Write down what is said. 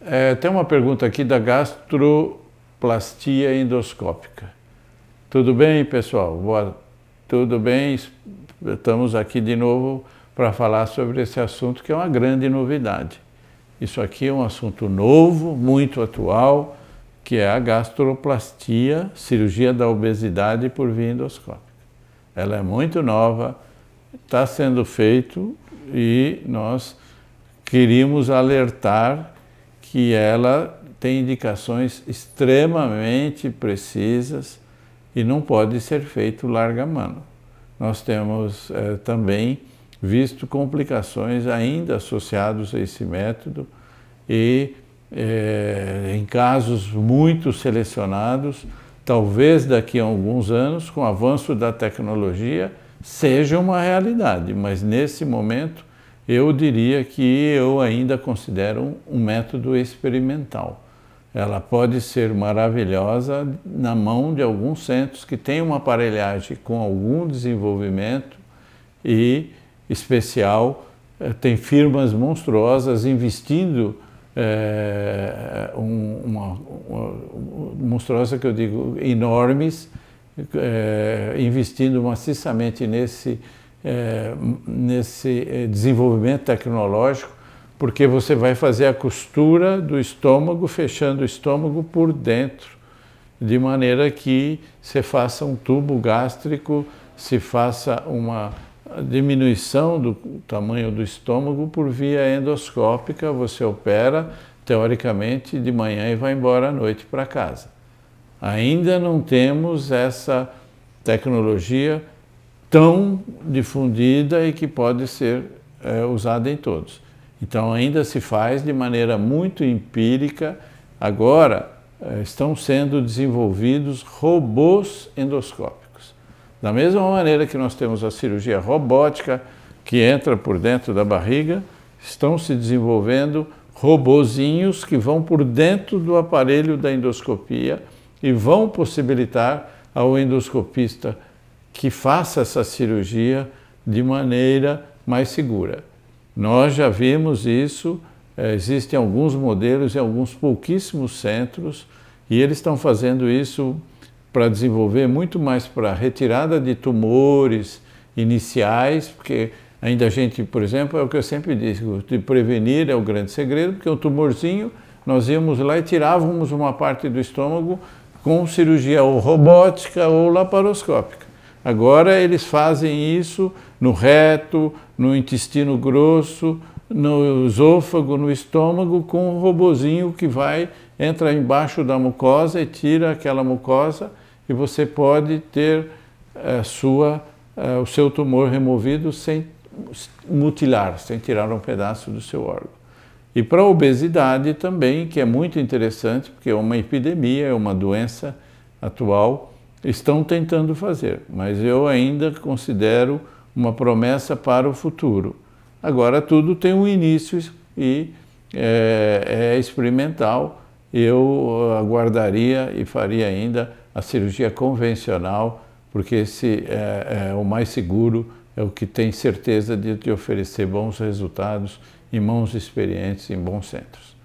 É, tem uma pergunta aqui da gastroplastia endoscópica. Tudo bem, pessoal? Boa, tudo bem? Estamos aqui de novo para falar sobre esse assunto que é uma grande novidade. Isso aqui é um assunto novo, muito atual, que é a gastroplastia, cirurgia da obesidade por via endoscópica. Ela é muito nova, está sendo feito e nós queríamos alertar que ela tem indicações extremamente precisas e não pode ser feito larga mano. Nós temos eh, também visto complicações ainda associadas a esse método e eh, em casos muito selecionados, talvez daqui a alguns anos, com o avanço da tecnologia, seja uma realidade, mas nesse momento eu diria que eu ainda considero um método experimental. Ela pode ser maravilhosa na mão de alguns centros que têm uma aparelhagem com algum desenvolvimento e especial, eh, tem firmas monstruosas investindo é, um, uma, uma, monstruosa que eu digo enormes é, investindo maciçamente nesse é, nesse é, desenvolvimento tecnológico, porque você vai fazer a costura do estômago, fechando o estômago por dentro, de maneira que se faça um tubo gástrico, se faça uma diminuição do tamanho do estômago por via endoscópica, você opera teoricamente de manhã e vai embora à noite para casa. Ainda não temos essa tecnologia tão difundida e que pode ser é, usada em todos. Então, ainda se faz de maneira muito empírica. Agora, é, estão sendo desenvolvidos robôs endoscópicos. Da mesma maneira que nós temos a cirurgia robótica, que entra por dentro da barriga, estão se desenvolvendo robozinhos que vão por dentro do aparelho da endoscopia e vão possibilitar ao endoscopista que faça essa cirurgia de maneira mais segura. Nós já vimos isso, é, existem alguns modelos em alguns pouquíssimos centros e eles estão fazendo isso para desenvolver muito mais para retirada de tumores iniciais, porque ainda a gente, por exemplo, é o que eu sempre digo, de prevenir é o grande segredo, porque o tumorzinho, nós íamos lá e tirávamos uma parte do estômago com cirurgia ou robótica ou laparoscópica. Agora eles fazem isso no reto, no intestino grosso, no esôfago, no estômago, com um robozinho que vai, entra embaixo da mucosa e tira aquela mucosa e você pode ter a eh, sua, eh, o seu tumor removido sem mutilar, sem tirar um pedaço do seu órgão. E para a obesidade também, que é muito interessante, porque é uma epidemia, é uma doença atual, estão tentando fazer, mas eu ainda considero uma promessa para o futuro. Agora tudo tem um início e é, é experimental. Eu aguardaria e faria ainda a cirurgia convencional, porque esse é, é o mais seguro, é o que tem certeza de te oferecer bons resultados em mãos experientes em bons centros.